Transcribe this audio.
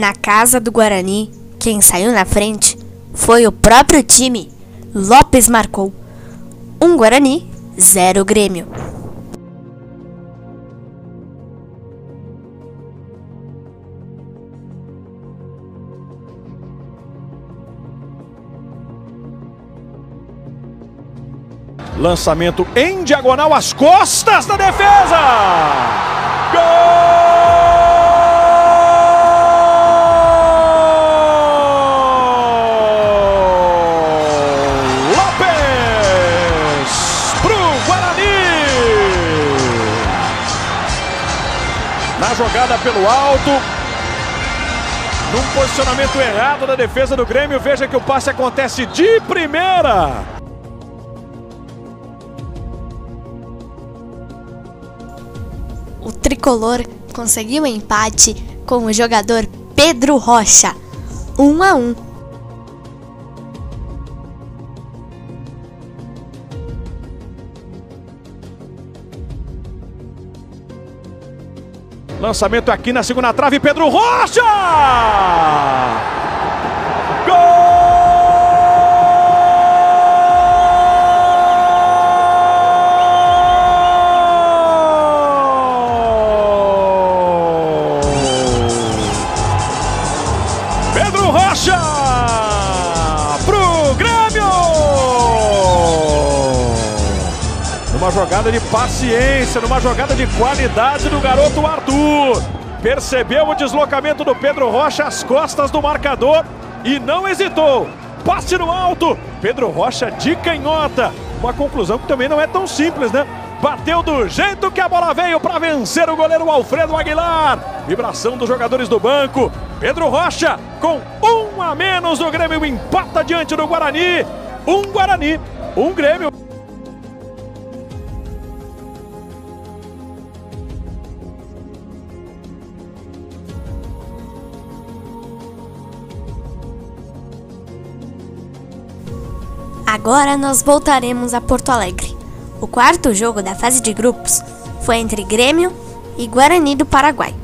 Na casa do Guarani, quem saiu na frente foi o próprio time. Lopes marcou. Um Guarani, zero Grêmio. Lançamento em diagonal às costas da defesa. Gol! Na jogada pelo alto, num posicionamento errado da defesa do Grêmio, veja que o passe acontece de primeira. O tricolor conseguiu empate com o jogador Pedro Rocha. 1 a 1. Lançamento aqui na segunda trave, Pedro Rocha! Gol! Jogada de paciência, numa jogada de qualidade do garoto Arthur. Percebeu o deslocamento do Pedro Rocha às costas do marcador e não hesitou. Passe no alto, Pedro Rocha de canhota. Uma conclusão que também não é tão simples, né? Bateu do jeito que a bola veio para vencer o goleiro Alfredo Aguilar. Vibração dos jogadores do banco. Pedro Rocha, com um a menos do Grêmio, empata diante do Guarani. Um Guarani, um Grêmio. Agora nós voltaremos a Porto Alegre. O quarto jogo da fase de grupos foi entre Grêmio e Guarani do Paraguai.